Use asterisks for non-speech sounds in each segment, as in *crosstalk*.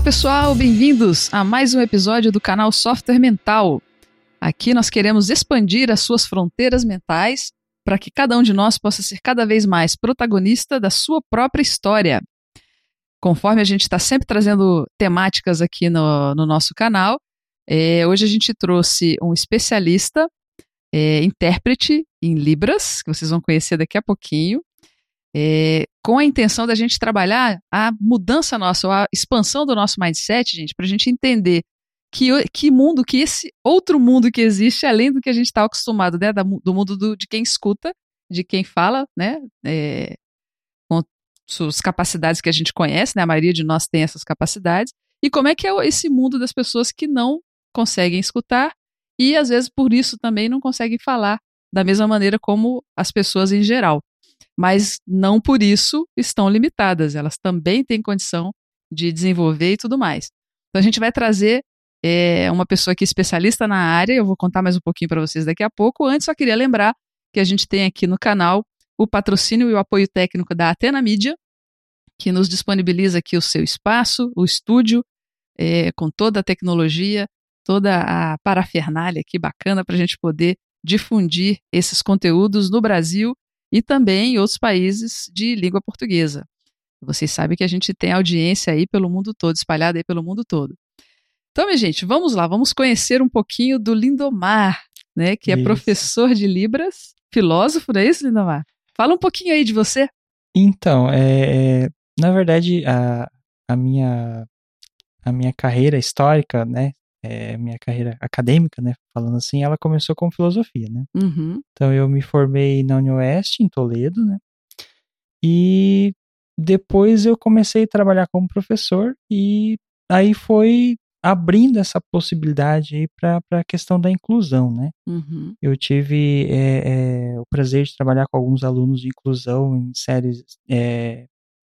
Olá pessoal, bem-vindos a mais um episódio do canal Software Mental. Aqui nós queremos expandir as suas fronteiras mentais para que cada um de nós possa ser cada vez mais protagonista da sua própria história. Conforme a gente está sempre trazendo temáticas aqui no, no nosso canal, é, hoje a gente trouxe um especialista, é, intérprete em Libras, que vocês vão conhecer daqui a pouquinho, é, com a intenção da gente trabalhar a mudança nossa, a expansão do nosso mindset, gente, para a gente entender que, que mundo, que esse outro mundo que existe, além do que a gente está acostumado, né, do mundo do, de quem escuta, de quem fala, né, é, com suas capacidades que a gente conhece, né, a maioria de nós tem essas capacidades, e como é que é esse mundo das pessoas que não conseguem escutar e às vezes por isso também não conseguem falar da mesma maneira como as pessoas em geral mas não por isso estão limitadas, elas também têm condição de desenvolver e tudo mais. Então a gente vai trazer é, uma pessoa aqui especialista na área, eu vou contar mais um pouquinho para vocês daqui a pouco. Antes, só queria lembrar que a gente tem aqui no canal o patrocínio e o apoio técnico da Atena Mídia, que nos disponibiliza aqui o seu espaço, o estúdio, é, com toda a tecnologia, toda a parafernália aqui bacana para a gente poder difundir esses conteúdos no Brasil e também em outros países de língua portuguesa. Vocês sabem que a gente tem audiência aí pelo mundo todo, espalhada aí pelo mundo todo. Então, minha gente, vamos lá, vamos conhecer um pouquinho do Lindomar, né, que é isso. professor de Libras, filósofo, não é isso, Lindomar? Fala um pouquinho aí de você. Então, é, é na verdade, a, a, minha, a minha carreira histórica, né, é, minha carreira acadêmica, né, falando assim, ela começou com filosofia, né. Uhum. Então eu me formei na Unioeste, em Toledo, né, e depois eu comecei a trabalhar como professor e aí foi abrindo essa possibilidade para a questão da inclusão, né. Uhum. Eu tive é, é, o prazer de trabalhar com alguns alunos de inclusão em séries é,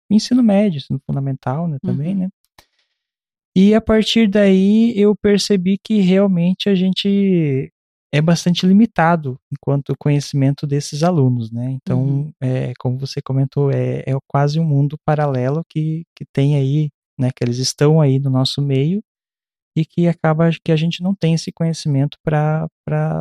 ensino médio, ensino fundamental, né, também, Uhum. né. E a partir daí eu percebi que realmente a gente é bastante limitado enquanto conhecimento desses alunos, né? Então, Uhum. é, como você comentou, é, é quase um mundo paralelo que, que tem aí, né? Que eles estão aí no nosso meio e que acaba que a gente não tem esse conhecimento para,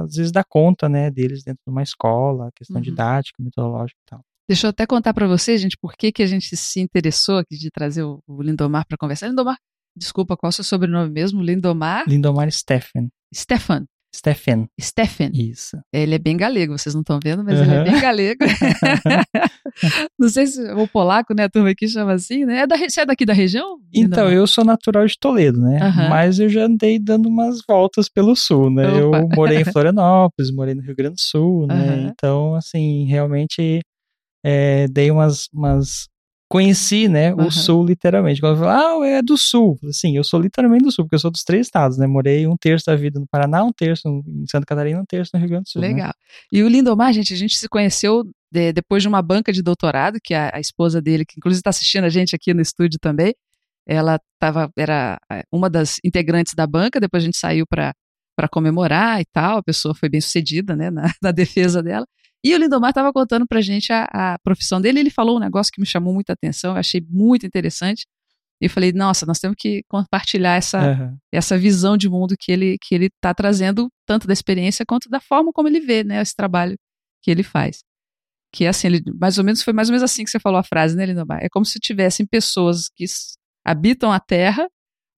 às vezes, dar conta, né? Deles dentro de uma escola, questão Uhum. didática, metodológica e tal. Deixa eu até contar para vocês, gente, por que, que a gente se interessou aqui de trazer o, o Lindomar para conversar. Lindomar, desculpa, qual é o seu sobrenome mesmo? Lindomar Lindomar Stephen. Stefan. Stephen. Stephen. Isso. Ele é bem galego, vocês não estão vendo, mas ele é Uhum. bem galego. *laughs* não sei se o polaco, né, a turma aqui chama assim, né? É da, você é daqui da região? Então, eu sou natural de Toledo, né? Aham. Mas eu já andei dando umas voltas pelo sul, né? Opa. Eu morei em *laughs* Florianópolis, morei no Rio Grande do Sul, né? Aham. Então, assim, realmente é, dei umas, umas. Conheci, né, Aham. o sul literalmente. Quando eu falo, ah, é do sul. Sim, eu sou literalmente do sul, porque eu sou dos três estados, né? Morei um terço da vida no Paraná, um terço em Santa Catarina, um terço no Rio Grande do Sul. né? Legal. E o Lindomar, gente, a gente se conheceu de- depois de uma banca de doutorado, que a, a esposa dele, que inclusive está assistindo a gente aqui no estúdio também, ela tava, era é, uma das integrantes da banca, depois a gente saiu para comemorar e tal, a pessoa foi bem sucedida, né, na, *laughs* na defesa dela. E o Lindomar estava contando pra gente a, a profissão dele, ele falou um negócio que me chamou muita atenção, eu achei muito interessante, e eu falei, nossa, nós temos que compartilhar essa, Aham. essa visão de mundo que ele que ele está trazendo tanto da experiência quanto da forma como ele vê né esse trabalho que ele faz. Que é assim ele mais ou menos foi mais ou menos assim que você falou a frase né Lindomar? É como se tivessem pessoas que habitam a Terra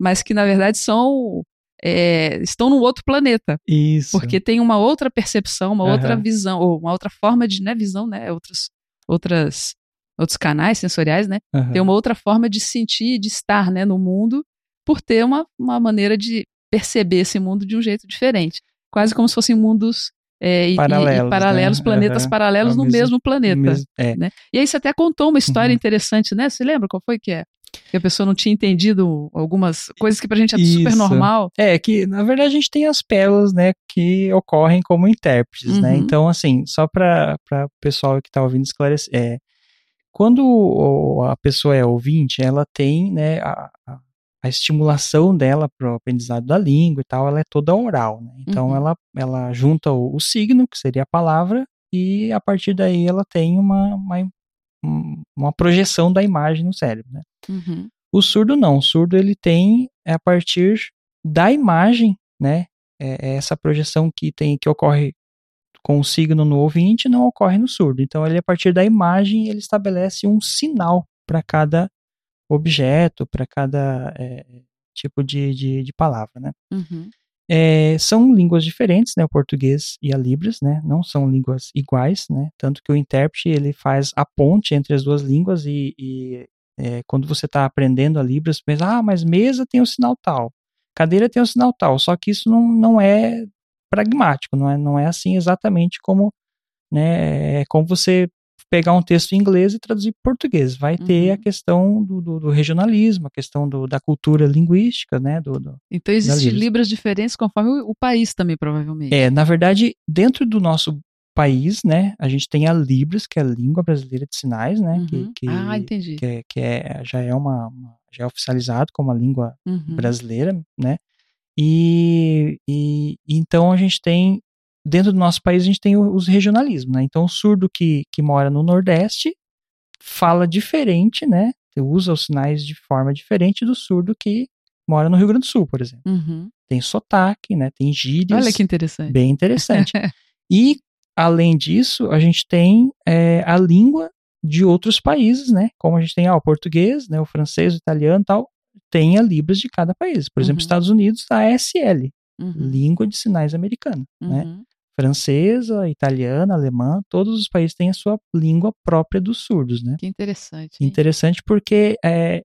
mas que na verdade são é, estão num outro planeta Isso. porque tem uma outra percepção uma outra Aham. visão ou uma outra forma de né visão né outros outras outros canais sensoriais né Aham. tem uma outra forma de sentir, de estar né, no mundo, por ter uma, uma maneira de perceber esse mundo de um jeito diferente. Quase como se fossem mundos é, e- e- e, Paralelos, paralelos, né? planetas Aham. paralelos Ao no mesmo- mesmo planeta. Mesmo- é. né? E aí você até contou uma história Uhum. interessante, né? Você lembra qual foi que é? Que a pessoa não tinha entendido algumas coisas que pra gente é super Isso. normal. É, que na verdade a gente tem as pérolas, né, que ocorrem como intérpretes, né? Uhum. Então, assim, só para o pessoal que está ouvindo esclarecer, é, quando a pessoa é ouvinte, ela tem, né, a, a- estimulação dela para o aprendizado da língua e tal, ela é toda oral, né? Então, Uhum. ela, ela junta o, o signo, que seria a palavra, e a partir daí ela tem uma, uma, um- uma projeção da imagem no cérebro, né? Uhum. O surdo não, o surdo ele tem é a partir da imagem, né? É, é essa projeção que tem que ocorre com o signo no ouvinte não ocorre no surdo. Então ele a partir da imagem ele estabelece um sinal para cada objeto, para cada é, tipo de, de, de, palavra, né? Uhum. É, são línguas diferentes, né? O português e a Libras, né? Não são línguas iguais, né? Tanto que o intérprete ele faz a ponte entre as duas línguas e, e é, quando você está aprendendo a Libras, pensa, ah, mas mesa tem o sinal tal, cadeira tem o sinal tal. Só que isso não, não é pragmático, não é, não é assim exatamente como, né? É como você pegar um texto em inglês e traduzir para português. Vai uhum. ter a questão do, do, do, regionalismo, a questão do, da cultura linguística, né? Do, do então existem libras diferentes conforme o, o, país também, provavelmente. É, na verdade, dentro do nosso país, né, a gente tem a Libras, que é a língua brasileira de sinais, né? Uhum. Que, que, ah, entendi. Que, é, que é, já é uma, uma, já é oficializado como a língua uhum. brasileira, né? E, e então a gente tem dentro do nosso país a gente tem os regionalismos, né? Então o surdo que, que mora no Nordeste fala diferente, né? Usa os sinais de forma diferente do surdo que mora no Rio Grande do Sul, por exemplo. Uhum. Tem sotaque, né? Tem gírias. Olha que interessante. Bem interessante. *laughs* e, além disso, a gente tem é, a língua de outros países, né? Como a gente tem ah, o português, né? o francês, o italiano e tal. Tem a Libras de cada país. Por exemplo, uhum. Estados Unidos, a ASL, uhum. Língua de Sinais Americana, né? Francesa, italiana, alemã, todos os países têm a sua língua própria dos surdos, né? Que interessante. Hein? Interessante porque é,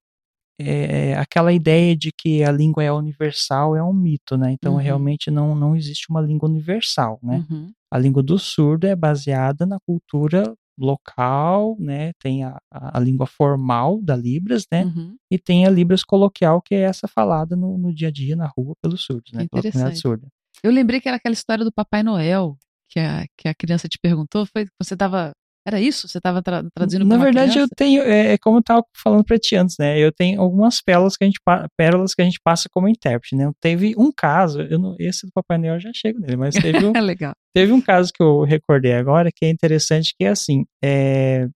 é, aquela ideia de que a língua é universal é um mito, né? Então, uhum. realmente não, não existe uma língua universal, né? Uhum. A língua do surdo é baseada na cultura local, né? Tem a, a, a língua formal da Libras, né? Uhum. E tem a Libras coloquial, que é essa falada no, no dia a dia, na rua, pelos surdos, né? Pela comunidade surda. Eu lembrei que era aquela história do Papai Noel, que a, que a criança te perguntou, foi você estava era isso? Você estava tra traduzindo Na verdade, criança? eu tenho, é, é como eu estava falando para ti antes, né? Eu tenho algumas pérolas que a gente, pérolas que a gente passa como intérprete, né? Teve um caso, eu não, esse do Papai Noel eu já chego nele, mas teve *laughs* um, Legal. teve um caso que eu recordei agora que é interessante, que é assim, é,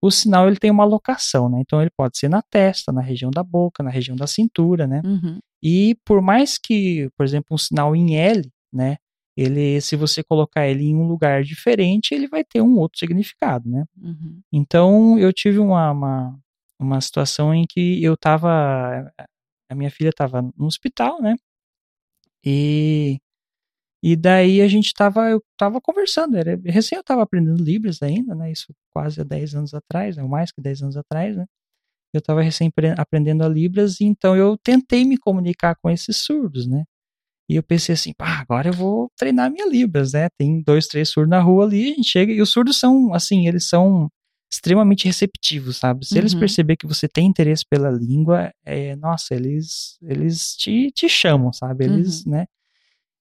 o sinal ele tem uma locação, né? Então ele pode ser na testa, na região da boca, na região da cintura, né? Uhum. E por mais que, por exemplo, um sinal em L, né? Ele, se você colocar ele em um lugar diferente, ele vai ter um outro significado, né? Uhum. Então, eu tive uma, uma, uma situação em que eu tava, a minha filha estava no hospital, né? E, e daí a gente tava, eu tava conversando, era, recém eu tava aprendendo Libras ainda, né? Isso quase há 10 anos atrás, né? mais que 10 anos atrás, né? Eu tava recém aprendendo a Libras, então eu tentei me comunicar com esses surdos, né? E eu pensei assim, pá, agora eu vou treinar minha Libras, né? Tem dois, três surdos na rua ali, a gente chega. E os surdos são, assim, eles são extremamente receptivos, sabe? Se uhum. eles perceber que você tem interesse pela língua, é, nossa, eles, eles te, te chamam, sabe? Eles, uhum. né?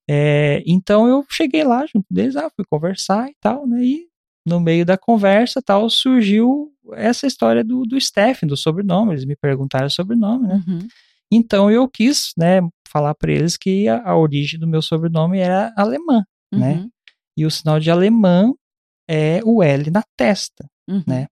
É, então eu cheguei lá junto deles, ah, fui conversar e tal, né? E no meio da conversa tal, surgiu essa história do, do Stephen, do sobrenome. Eles me perguntaram o sobrenome, né? Uhum. Então eu quis, né, falar para eles que a, a, origem do meu sobrenome era alemã, né? uhum. né? E o sinal de alemã é o L na testa, uhum. né?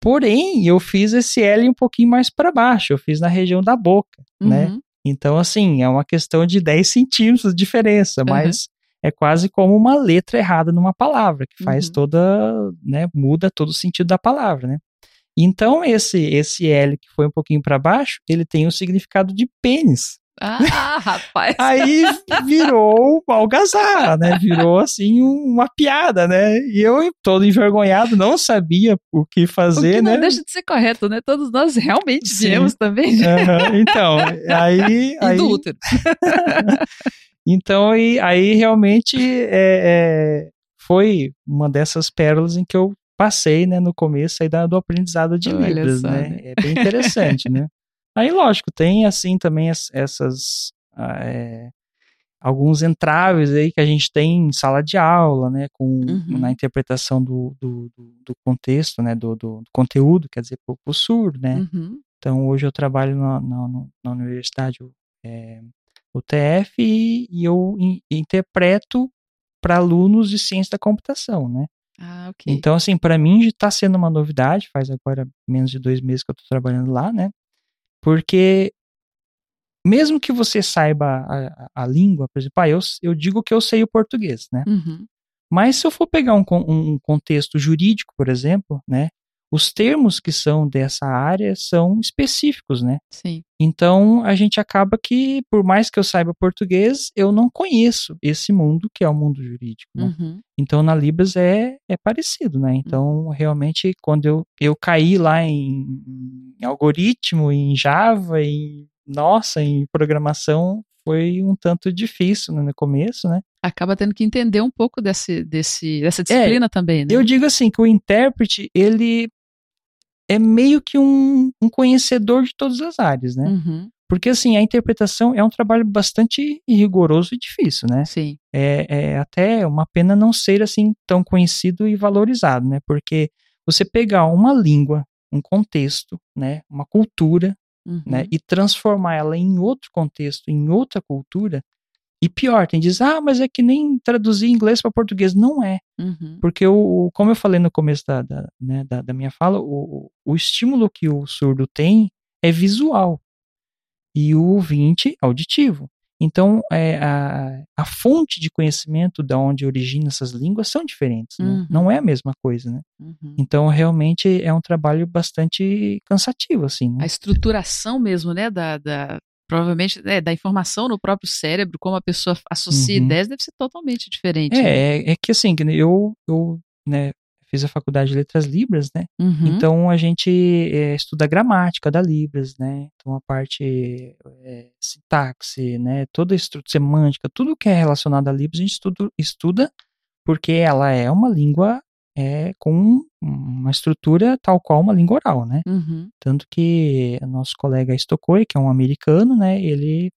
Porém, eu fiz esse L um pouquinho mais para baixo, eu fiz na região da boca, né? Uhum. Então, assim, é uma questão de 10 centímetros de diferença, mas é quase como uma letra errada numa palavra, que faz uhum. toda, né, muda todo o sentido da palavra, né? Então, esse, esse L que foi um pouquinho para baixo, ele tem o significado de pênis. Ah, rapaz. Aí virou algazarra, né? Virou assim uma piada, né? E eu, todo envergonhado, não sabia o que fazer, o que não né? deixa de ser correto, né? Todos nós realmente viemos também. Uhum, então, aí. aí... do útero. *laughs* então, aí, aí realmente é, é, foi uma dessas pérolas em que eu passei, né, no começo aí do aprendizado de Olha Libras, só, né? né? É bem interessante, né? *laughs* Aí, lógico, tem assim também as, essas ah, é, alguns entraves aí que a gente tem em sala de aula, né, com uhum. na interpretação do, do, do, contexto, né, do, do, conteúdo, quer dizer, para o surdo, né. Uhum. Então, hoje eu trabalho na, na, na universidade é, UTF e, e eu in, interpreto para alunos de ciência da computação, né. Ah, ok. Então, assim, para mim está sendo uma novidade, faz agora menos de dois meses que eu estou trabalhando lá, né? Porque mesmo que você saiba a, a, língua, por exemplo, ah, eu, eu digo que eu sei o português, né? Uhum. Mas se eu for pegar um, um contexto jurídico, por exemplo, né? Os termos que são dessa área são específicos, né? Sim. Então a gente acaba que, por mais que eu saiba português, eu não conheço esse mundo que é o mundo jurídico. Né? Uhum. Então na Libras é, é parecido, né? Então realmente quando eu, eu caí lá em, em algoritmo, em Java, em nossa, em programação foi um tanto difícil né, no começo, né? Acaba tendo que entender um pouco desse, desse, dessa disciplina é, também, né? Eu digo assim, que o intérprete, ele é meio que um, um conhecedor de todas as áreas, né? Uhum. Porque, assim, a interpretação é um trabalho bastante rigoroso e difícil, né? Sim. É, é até uma pena não ser, assim, tão conhecido e valorizado, né? Porque você pegar uma língua, um contexto, né? Uma cultura, Uhum. né? E transformar ela em outro contexto, em outra cultura. E pior, tem diz, ah, mas é que nem traduzir inglês para português. Não é. Uhum. Porque, o, como eu falei no começo da, da, né, da, da minha fala, o, o estímulo que o surdo tem é visual e o ouvinte auditivo. Então, é, a, a fonte de conhecimento da onde origina essas línguas são diferentes, né? Uhum. não é a mesma coisa, né? Uhum. Então, realmente é um trabalho bastante cansativo, assim. Né? A estruturação mesmo, né, da, da provavelmente é, da informação no próprio cérebro, como a pessoa associa Uhum. ideias, deve ser totalmente diferente. né? É, é, é que assim, que eu, eu né, fiz a faculdade de letras libras, né? Uhum. Então a gente é, estuda a gramática da Libras, né? Então a parte é, sintaxe, né? Toda a estrutura semântica, tudo que é relacionado a Libras a gente estuda, estuda porque ela é uma língua é, com uma estrutura tal qual uma língua oral, né? Uhum. Tanto que nosso colega Stokoi, que é um americano, né? Ele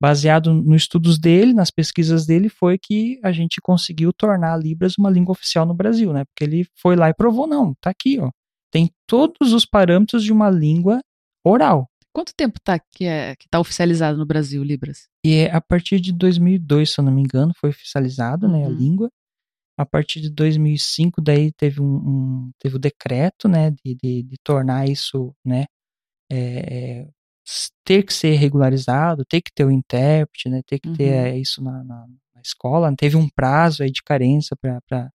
baseado nos estudos dele, nas pesquisas dele, foi que a gente conseguiu tornar a Libras uma língua oficial no Brasil, né? Porque ele foi lá e provou, não, tá aqui, ó. Tem todos os parâmetros de uma língua oral. Quanto tempo tá que, é, que tá oficializado no Brasil, Libras? E é a partir de 2002, se eu não me engano, foi oficializado, né, a Uhum. língua. A partir de 2005, daí teve um, um- teve o decreto, né, de, de, de tornar isso, né, é, é, ter que ser regularizado, ter que ter o intérprete, né, ter que ter Uhum. é, isso na, na, na escola. Teve um prazo aí de carência para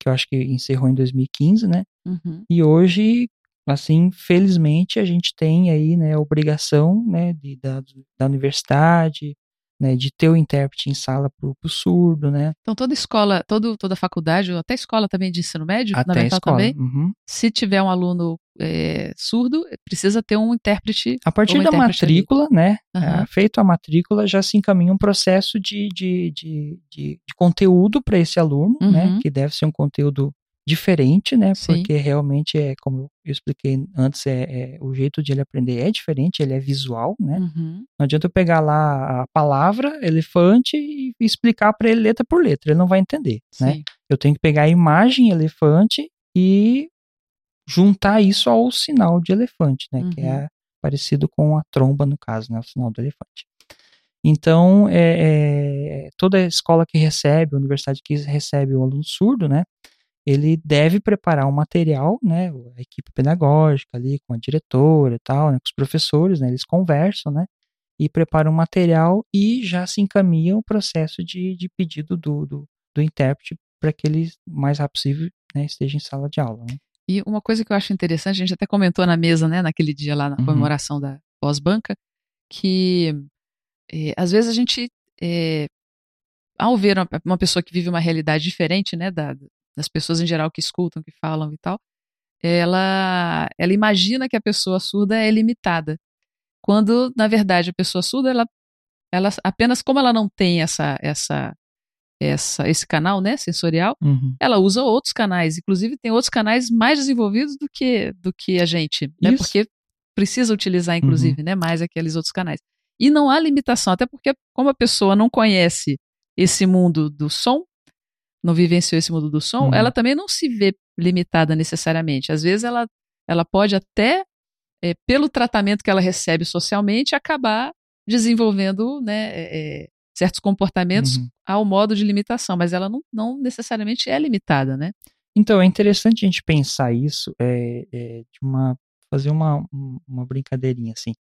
que eu acho que encerrou em 2015, né? Uhum. E hoje, assim, felizmente a gente tem aí, né, a obrigação, né, de, da, da universidade, né, de ter o intérprete em sala pro, pro surdo, né? Então toda escola, todo, toda faculdade, ou até escola também de ensino médio, Até escola. também, Uhum. se tiver um aluno é, surdo, precisa ter um intérprete. A partir da intérprete ali. matrícula, né? Aham. é, feito a matrícula, já se encaminha um processo de, de, de, de, de conteúdo para esse aluno, né? Uhum. Que deve ser um conteúdo diferente, né? Sim. Porque realmente é, como eu expliquei antes, é, é- o jeito de ele aprender é diferente, ele é visual, né? Uhum. Não adianta eu pegar lá a palavra elefante e explicar para ele letra por letra, ele não vai entender, né? Sim. Eu tenho que pegar a imagem elefante e juntar isso ao sinal de elefante, né? Que Uhum. é parecido com a tromba, no caso, né? O sinal do elefante. Então, é, é, toda escola que recebe, universidade que recebe o aluno surdo, né? Ele deve preparar um material, né? A equipe pedagógica ali, com a diretora e tal, né? Com os professores, né? Eles conversam, né? E preparam um material e já se encaminha o processo de, de pedido do, do, do intérprete para que ele, o mais rápido possível, né, esteja em sala de aula, né? E uma coisa que eu acho interessante, a gente até comentou na mesa, né, naquele dia lá na Uhum. comemoração da pós-banca, que eh, às vezes a gente, eh, ao ver uma, uma pessoa que vive uma realidade diferente, né, da- das pessoas em geral que escutam, que falam e tal, ela, ela imagina que a pessoa surda é limitada, quando na verdade a pessoa surda, ela, ela apenas como ela não tem essa, essa, essa, esse canal, né, sensorial, Uhum. ela usa outros canais, inclusive tem outros canais mais desenvolvidos do que do que a gente, né? Isso. Porque precisa utilizar, inclusive, né, mais aqueles outros canais. E não há limitação, até porque como a pessoa não conhece esse mundo do som, não vivenciou esse mundo do som, Uhum. ela também não se vê limitada necessariamente. Às vezes ela, ela pode até, é, pelo tratamento que ela recebe socialmente, acabar desenvolvendo né, é, certos comportamentos Uhum. ao modo de limitação, mas ela não, não necessariamente é limitada, né? Então, é interessante a gente pensar isso, é, é, de uma, fazer uma, um- uma brincadeirinha assim.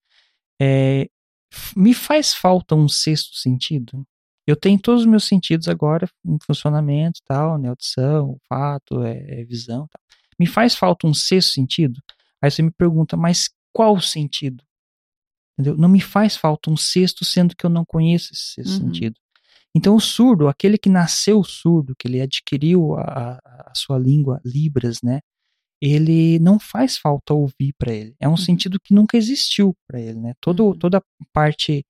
é, me faz falta um sexto sentido. Eu tenho todos os meus sentidos agora em funcionamento, tal, né, audição, fato, é, é visão, tal. Me faz falta um sexto sentido? Aí você me pergunta, mas qual sentido? Entendeu? Não me faz falta um sexto, sendo que eu não conheço esse sexto uhum. sentido. Então, o surdo, aquele que nasceu surdo, que ele adquiriu a, a sua língua, Libras, né? Ele não faz falta ouvir para ele. É um uhum. sentido que nunca existiu para ele, né? Todo, uhum. Toda a parte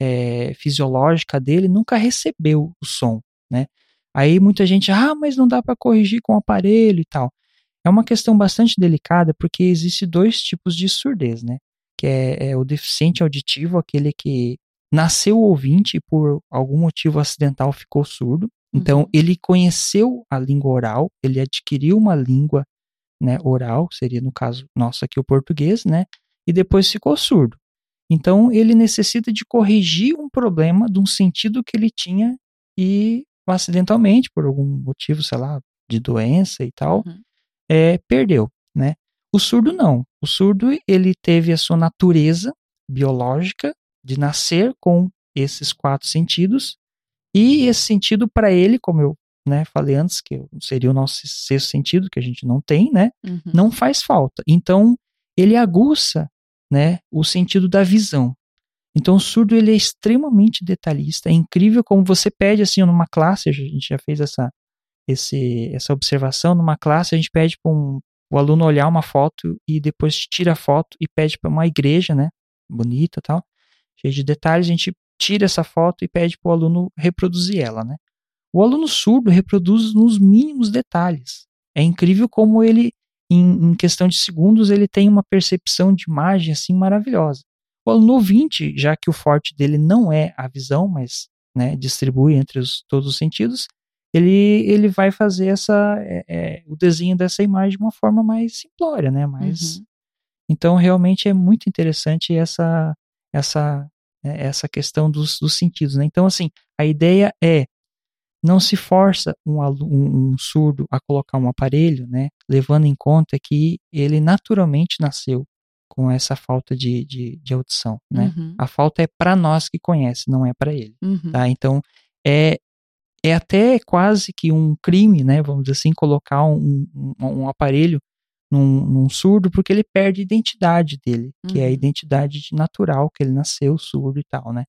é, fisiológica dele nunca recebeu o som, né? Aí muita gente, ah, mas não dá para corrigir com o aparelho e tal. É uma questão bastante delicada porque existe dois tipos de surdez, né? Que é, é o deficiente auditivo, aquele que nasceu ouvinte e por algum motivo acidental ficou surdo. Então, uhum. ele conheceu a língua oral, ele adquiriu uma língua né, oral, seria no caso nosso aqui o português, né? E depois ficou surdo. Então, ele necessita de corrigir um problema de um sentido que ele tinha e acidentalmente, por algum motivo, sei lá, de doença e tal, uhum. é, perdeu, né? O surdo não. O surdo, ele teve a sua natureza biológica de nascer com esses quatro sentidos e esse sentido para ele, como eu né, falei antes, que seria o nosso sexto sentido, que a gente não tem, né, uhum. não faz falta. Então, ele aguça, né, o sentido da visão. Então, o surdo, ele é extremamente detalhista, é incrível como você pede, assim, numa classe, a gente já fez essa, esse, essa observação, numa classe a gente pede para um, o aluno olhar uma foto e depois tira a foto e pede para uma igreja, né, bonita tal, cheia de detalhes, a gente tira essa foto e pede para o aluno reproduzir ela, né. O aluno surdo reproduz nos mínimos detalhes. É incrível como ele, em, em questão de segundos, ele tem uma percepção de imagem assim maravilhosa. O aluno ouvinte, já que o forte dele não é a visão, mas né, distribui entre os, todos os sentidos, ele, ele vai fazer essa, é, é, o desenho dessa imagem de uma forma mais simplória, né? Mais, uhum. Então, realmente é muito interessante essa, essa, é, essa questão dos, dos sentidos, né? Então, assim, a ideia é não se força um, um, um, surdo a colocar um aparelho, né, levando em conta que ele naturalmente nasceu com essa falta de, de, de audição, né? Uhum. A falta é para nós que conhece, não é para ele, uhum. tá? Então é é até quase que um crime, né? Vamos dizer assim, colocar um, um, um aparelho num, num, surdo porque ele perde a identidade dele, uhum. que é a uhum. identidade natural que ele nasceu surdo e tal, né?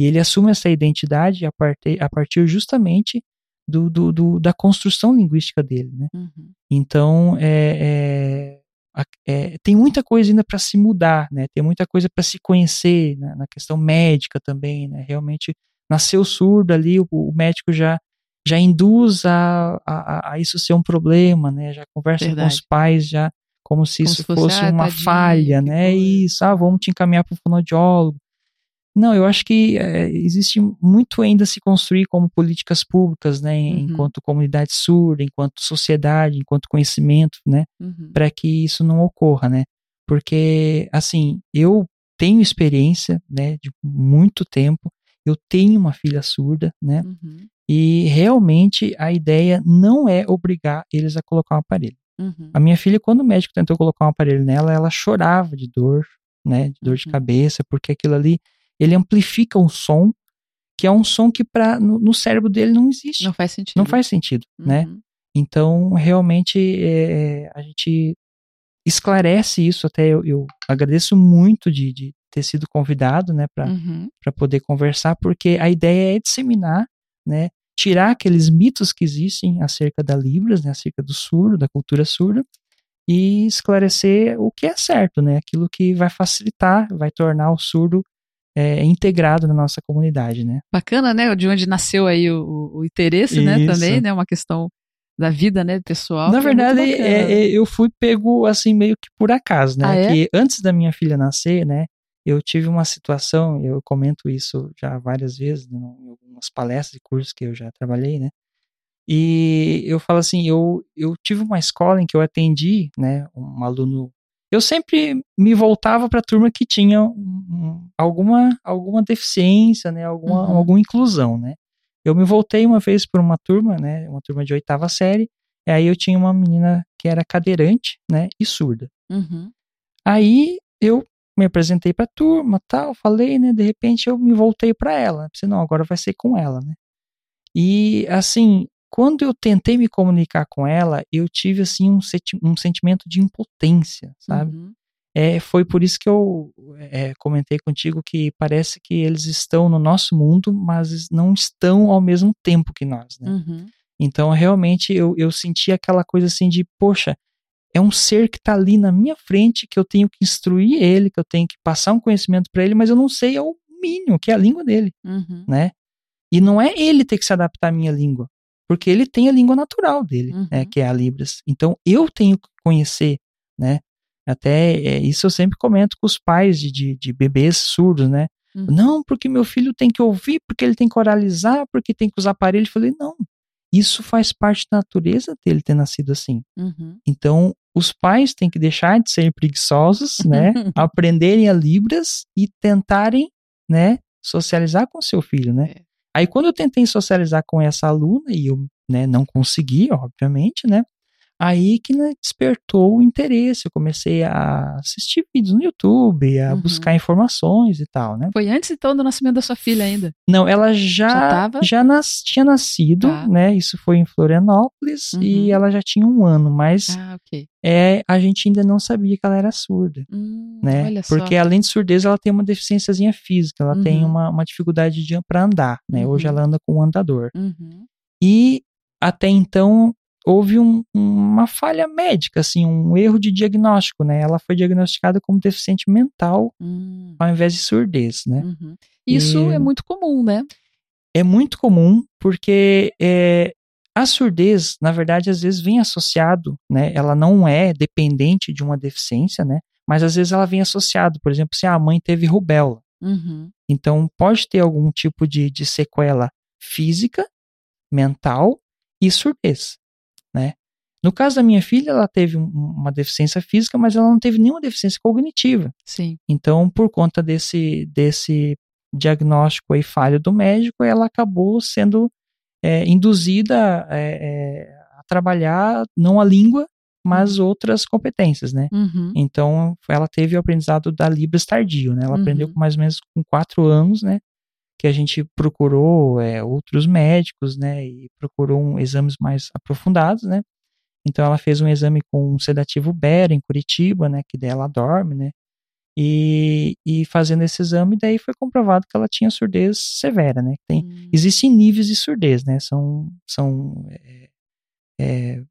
E ele assume essa identidade a partir, a partir justamente do, do, do, da construção linguística dele, né? Uhum. Então, é, é, é, tem muita coisa ainda para se mudar, né? Tem muita coisa para se conhecer né? na questão médica também, né? Realmente nasceu surdo ali, o, o médico já já induz a, a, a, isso ser um problema, né? Já conversa Verdade. com os pais já como se como isso se fosse, fosse ah, uma tadinho, falha, né? Isso, ah, vamos te encaminhar para o fonoaudiólogo. Não, eu acho que é, existe muito ainda a se construir como políticas públicas, né, uhum. enquanto comunidade surda, enquanto sociedade, enquanto conhecimento, né, uhum. para que isso não ocorra, né, porque, assim, eu tenho experiência, né, de muito tempo, eu tenho uma filha surda, né, uhum. e realmente a ideia não é obrigar eles a colocar um aparelho. Uhum. A minha filha, quando o médico tentou colocar um aparelho nela, ela chorava de dor, né, de dor de uhum. cabeça, porque aquilo ali ele amplifica um som que é um som que pra, no, no cérebro dele não existe. Não faz sentido. Não faz sentido, né? uhum. né? Então, realmente, é, a gente esclarece isso. Até eu, eu agradeço muito de, de, ter sido convidado, né, para uhum. poder conversar, porque a ideia é disseminar, né, tirar aqueles mitos que existem acerca da Libras, né, acerca do surdo, da cultura surda, e esclarecer o que é certo, né, aquilo que vai facilitar, vai tornar o surdo é, integrado na nossa comunidade, né? Bacana, né? De onde nasceu aí o, o interesse, né? Isso. né? Também, né? Uma questão da vida, né, pessoal. Na é verdade, é, é, eu fui pego assim meio que por acaso, né? Ah, é? Que antes da minha filha nascer, né, eu tive uma situação, eu comento isso já várias vezes né, em algumas palestras e cursos que eu já trabalhei, né? E eu falo assim, eu, eu tive uma escola em que eu atendi, né, um aluno eu sempre me voltava para a turma que tinha um, alguma, alguma deficiência, né, alguma, uhum. alguma inclusão, né. Eu me voltei uma vez para uma turma, né, uma turma de oitava série, e aí eu tinha uma menina que era cadeirante, né, e surda. Uhum. Aí eu me apresentei pra turma, tal, falei, né? De repente eu me voltei para ela. Pensei, não, agora vai ser com ela, né? E assim, quando eu tentei me comunicar com ela, eu tive assim um, senti um sentimento de impotência, sabe? Uhum. É, foi por isso que eu é, comentei contigo que parece que eles estão no nosso mundo, mas não estão ao mesmo tempo que nós, né? Uhum. Então, realmente, eu, eu senti aquela coisa assim de, poxa, é um ser que está ali na minha frente, que eu tenho que instruir ele, que eu tenho que passar um conhecimento para ele, mas eu não sei ao mínimo, que é a língua dele, Uhum. né? E não é ele ter que se adaptar à minha língua, porque ele tem a língua natural dele, Uhum. né, que é a Libras. Então, eu tenho que conhecer, né? Até é, isso eu sempre comento com os pais de, de, de bebês surdos, né? Uhum. Não, porque meu filho tem que ouvir, porque ele tem que oralizar, porque tem que usar aparelho. Eu falei, não, isso faz parte da natureza dele ter nascido assim. Uhum. Então, os pais têm que deixar de ser preguiçosos, né? *laughs* aprenderem a Libras e tentarem, né, socializar com seu filho, né? É. Aí quando eu tentei socializar com essa aluna e eu, né, não consegui, obviamente, né? Aí que né, despertou o interesse, eu comecei a assistir vídeos no YouTube, a Uhum. buscar informações e tal, né? Foi antes então do nascimento da sua filha ainda. Não, ela já Já tava? já nas, tinha nascido, Tá. né? Isso foi em Florianópolis Uhum. e ela já tinha um ano, mas Ah, ok. é, a gente ainda não sabia que ela era surda, Hum, né? Olha Porque só. além de surdez, ela tem uma deficiênciazinha física, ela tem Uhum. uma, uma dificuldade de para andar, né? Hoje Uhum. ela anda com um andador. Uhum. E até então houve um- uma falha médica, assim, um erro de diagnóstico, né? Ela foi diagnosticada como deficiente mental Hum, ao invés de surdez, né? uhum. Isso E- é muito comum, né? é muito comum porque é, a surdez, na verdade, às vezes vem associado, né? Ela não é dependente de uma deficiência, né? Mas às vezes ela vem associado, por exemplo, se a mãe teve rubéola. Uhum. Então pode ter algum tipo de, de sequela física, mental e surdez, né? No caso da minha filha, ela teve um- uma deficiência física, mas ela não teve nenhuma deficiência cognitiva. Sim. Então, por conta desse, desse diagnóstico aí falho do médico, ela acabou sendo é, induzida é, é, a trabalhar não a língua, mas outras competências, né? Uhum. Então, ela teve o aprendizado da Libras tardio, né? Ela Uhum. aprendeu com mais ou menos com quatro anos, né? Que a gente procurou é, outros médicos, né? E procurou um, exames mais aprofundados, né? Então, ela fez um exame com um sedativo Bera em Curitiba, né? Que daí ela dorme, né? E, e fazendo esse exame, daí foi comprovado que ela tinha surdez severa, né? Tem, Hum. existem níveis de surdez, né? São, são é, é,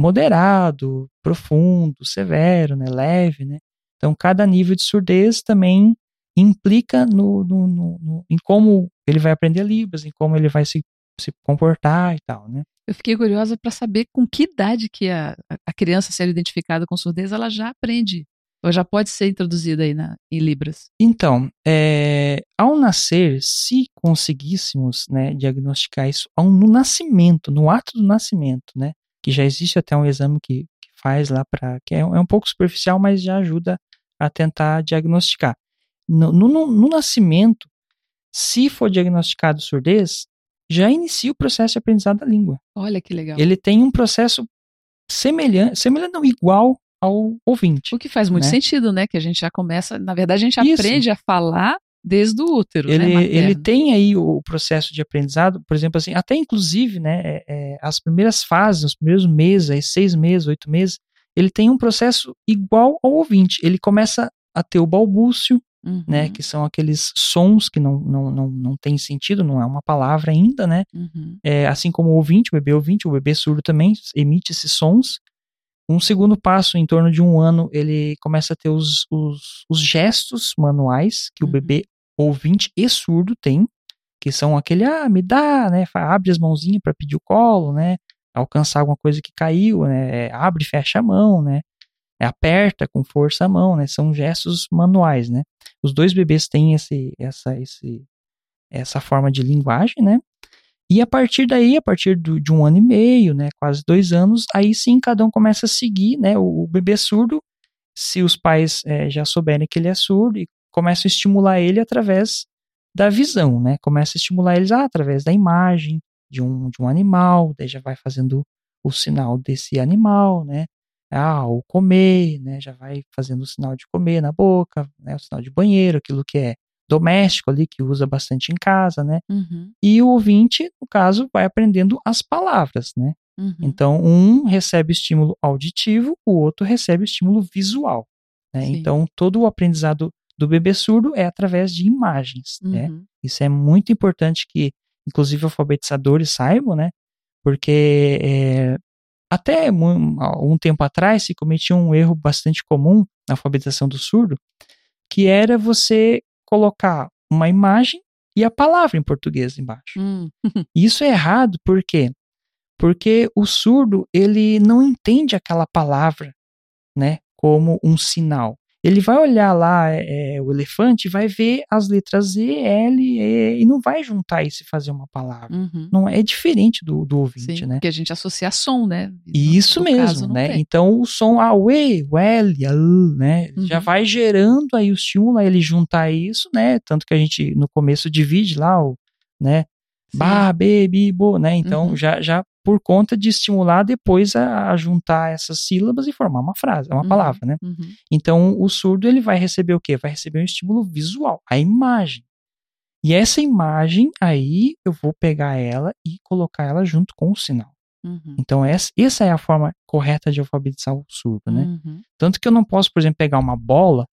moderado, profundo, severo, né? Leve, né? Então, cada nível de surdez também implica no, no, no- no- em como ele vai aprender Libras, em como ele vai se, se comportar e tal, né? Eu fiquei curiosa para saber com que idade que a, a criança sendo identificada com surdez ela já aprende. Ou já pode ser introduzida aí na, em Libras. Então, é, ao nascer, se conseguíssemos né, diagnosticar isso ao- no nascimento, no ato do nascimento, né, que já existe até um exame que, que faz lá para. que é, é um pouco superficial, mas já ajuda a tentar diagnosticar. No, no- no- nascimento, se for diagnosticado surdez, já inicia o processo de aprendizado da língua. Olha que legal. Ele tem um processo semelhante, semelhante não, igual ao ouvinte. O que faz muito né? sentido, né? Que a gente já começa, na verdade, a gente Isso. aprende a falar desde o útero, né? ele, materno. ele tem aí o processo de aprendizado, por exemplo, assim, até inclusive, né, é, é, as primeiras fases, os primeiros meses, aí, seis meses, oito meses, ele tem um processo igual ao ouvinte. Ele começa a ter o balbúcio, Uhum, né, que são aqueles sons que não, não, não, não tem sentido, não é uma palavra ainda, né, uhum, é, assim como o ouvinte, o bebê ouvinte, o bebê surdo também emite esses sons. Um segundo passo, em torno de um ano, ele começa a ter os, os, os gestos manuais que Uhum. o bebê ouvinte e surdo tem, que são aquele, ah, me dá, né, abre as mãozinhas para pedir o colo, né, alcançar alguma coisa que caiu, né, é, abre e fecha a mão, né, aperta com força a mão, né, são gestos manuais, né. Os dois bebês têm esse, essa, esse, essa forma de linguagem, né, e a partir daí, a partir do- de um ano e meio, né, quase dois anos, aí sim cada um começa a seguir, né, o, o bebê surdo, se os pais eh, já souberem que ele é surdo, e começam a estimular ele através da visão, né, começa a estimular eles ah, através da imagem de um, de um animal, daí já vai fazendo o sinal desse animal, né, ah, o comer, né, já vai fazendo o sinal de comer na boca, né, o sinal de banheiro, aquilo que é doméstico ali, que usa bastante em casa, né? Uhum. E o ouvinte, no caso, vai aprendendo as palavras, né? Uhum. Então, um recebe estímulo auditivo, o outro recebe estímulo visual. Né? Sim. Então, todo o aprendizado do bebê surdo é através de imagens. Né? Uhum. Isso é muito importante que, inclusive, alfabetizadores saibam, né? Porque é, até um tempo atrás se cometia um erro bastante comum na alfabetização do surdo, que era você colocar uma imagem e a palavra em português embaixo. Hum. *laughs* Isso é errado por quê? Porque o surdo, ele não entende aquela palavra, né, como um sinal. Ele vai olhar lá é, o elefante e vai ver as letras E, L, E e não vai juntar isso e fazer uma palavra. Uhum. Não é diferente do, do ouvinte, Sim, né? porque a gente associa a som, né? E Isso mesmo, caso, né? tem. Então o som, ah, o E, o L, a né? Já Uhum. vai gerando aí o estímulo, ele juntar isso, né? Tanto que a gente no começo divide lá o, né? Sim. Ba, be, bi, bo, né? Então Uhum. já, já por conta de estimular depois a, a juntar essas sílabas e formar uma frase, uma Uhum. palavra, né? Uhum. Então o surdo ele vai receber o quê? Vai receber um estímulo visual, a imagem. E essa imagem aí eu vou pegar ela e colocar ela junto com o sinal. Uhum. Então, essa, essa é a forma correta de alfabetizar o surdo, né? Uhum. Tanto que eu não posso, por exemplo, pegar uma bola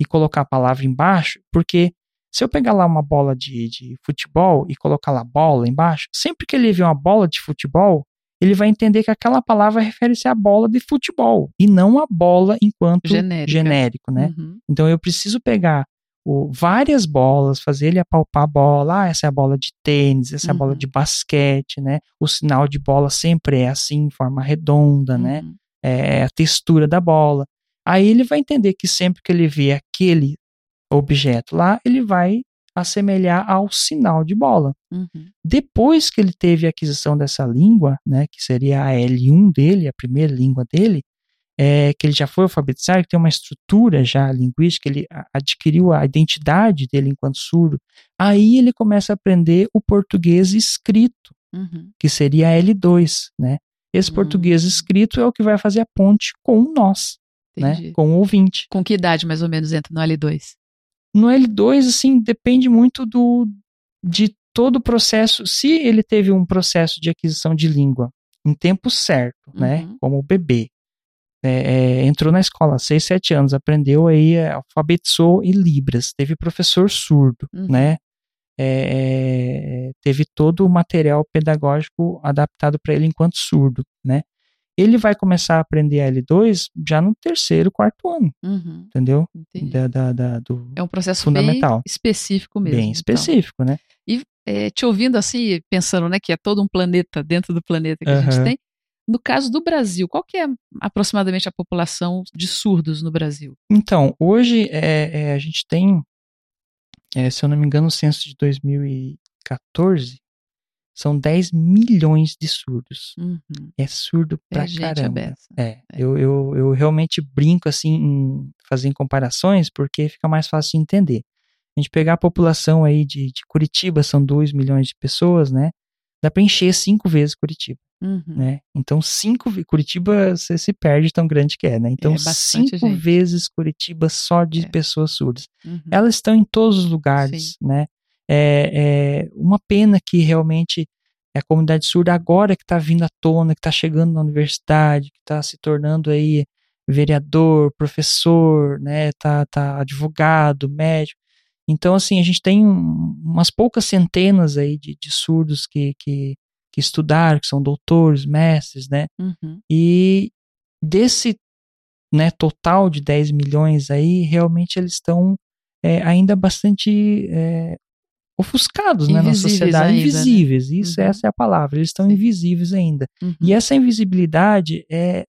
e colocar a palavra embaixo, porque se eu pegar lá uma bola de, de futebol e colocar lá bola embaixo, sempre que ele ver uma bola de futebol, ele vai entender que aquela palavra refere-se à bola de futebol e não a bola enquanto Genérica. genérico, né? Uhum. Então eu preciso pegar o- várias bolas, fazer ele apalpar a bola. Ah, essa é a bola de tênis, essa é a bola Uhum. de basquete, né? O sinal de bola sempre é assim, em forma redonda, né? Uhum. É a textura da bola. Aí ele vai entender que sempre que ele vê aquele objeto lá, ele vai assemelhar ao sinal de bola. Uhum. Depois que ele teve a aquisição dessa língua, né, que seria a L1 dele, a primeira língua dele, é, que ele já foi alfabetizado, que tem uma estrutura já linguística, ele adquiriu a identidade dele enquanto surdo, aí ele começa a aprender o português escrito, Uhum. que seria a L2, né? Esse Hum. português escrito é o que vai fazer a ponte com o nós, né? Com o ouvinte. Com que idade mais ou menos entra no L2? No L2, assim, depende muito do de todo o processo. Se ele teve um processo de aquisição de língua em tempo certo, né? Uhum. Como o bebê. é, é, entrou na escola, 6, 7 anos, aprendeu aí, é, alfabetizou em Libras, teve professor surdo, Uhum. né? É, é, teve todo o material pedagógico adaptado para ele enquanto surdo, né? Ele vai começar a aprender a L2 já no terceiro, quarto ano, Uhum. entendeu? Da, da, da- do, É um processo fundamental. bem específico mesmo. bem então. específico, né? É, te ouvindo assim, pensando né, que é todo um planeta dentro do planeta que a gente tem. No caso do Brasil, qual que é aproximadamente a população de surdos no Brasil? Então, hoje é, é, a gente tem, é, se eu não me engano, o censo de 2014 são 10 milhões de surdos. Uhum. É surdo pra É caramba. É, É. Eu, eu, eu realmente brinco assim em fazer comparações porque fica mais fácil de entender. A gente pegar a população aí de, de Curitiba, são 2 milhões de pessoas, né? Dá pra encher cinco vezes Curitiba, Uhum. né? Então, cinco Curitiba você se perde tão grande que é, né? Então, bastante cinco gente. vezes Curitiba só de É. pessoas surdas. Uhum. Elas estão em todos os lugares, né? É, é uma pena que realmente a comunidade surda agora que está vindo à tona, que está chegando na universidade, que está se tornando aí vereador, professor, né? Tá, tá advogado, médico. Então, assim, a gente tem um- umas poucas centenas aí de, de surdos que, que, que estudaram, que são doutores, mestres, né? Uhum. E desse né, total de 10 milhões aí, realmente eles estão é, ainda bastante é, ofuscados né, na sociedade, ainda, né? invisíveis. Isso, Uhum. essa é a palavra. Eles estão Sim. invisíveis ainda. Uhum. E essa invisibilidade é,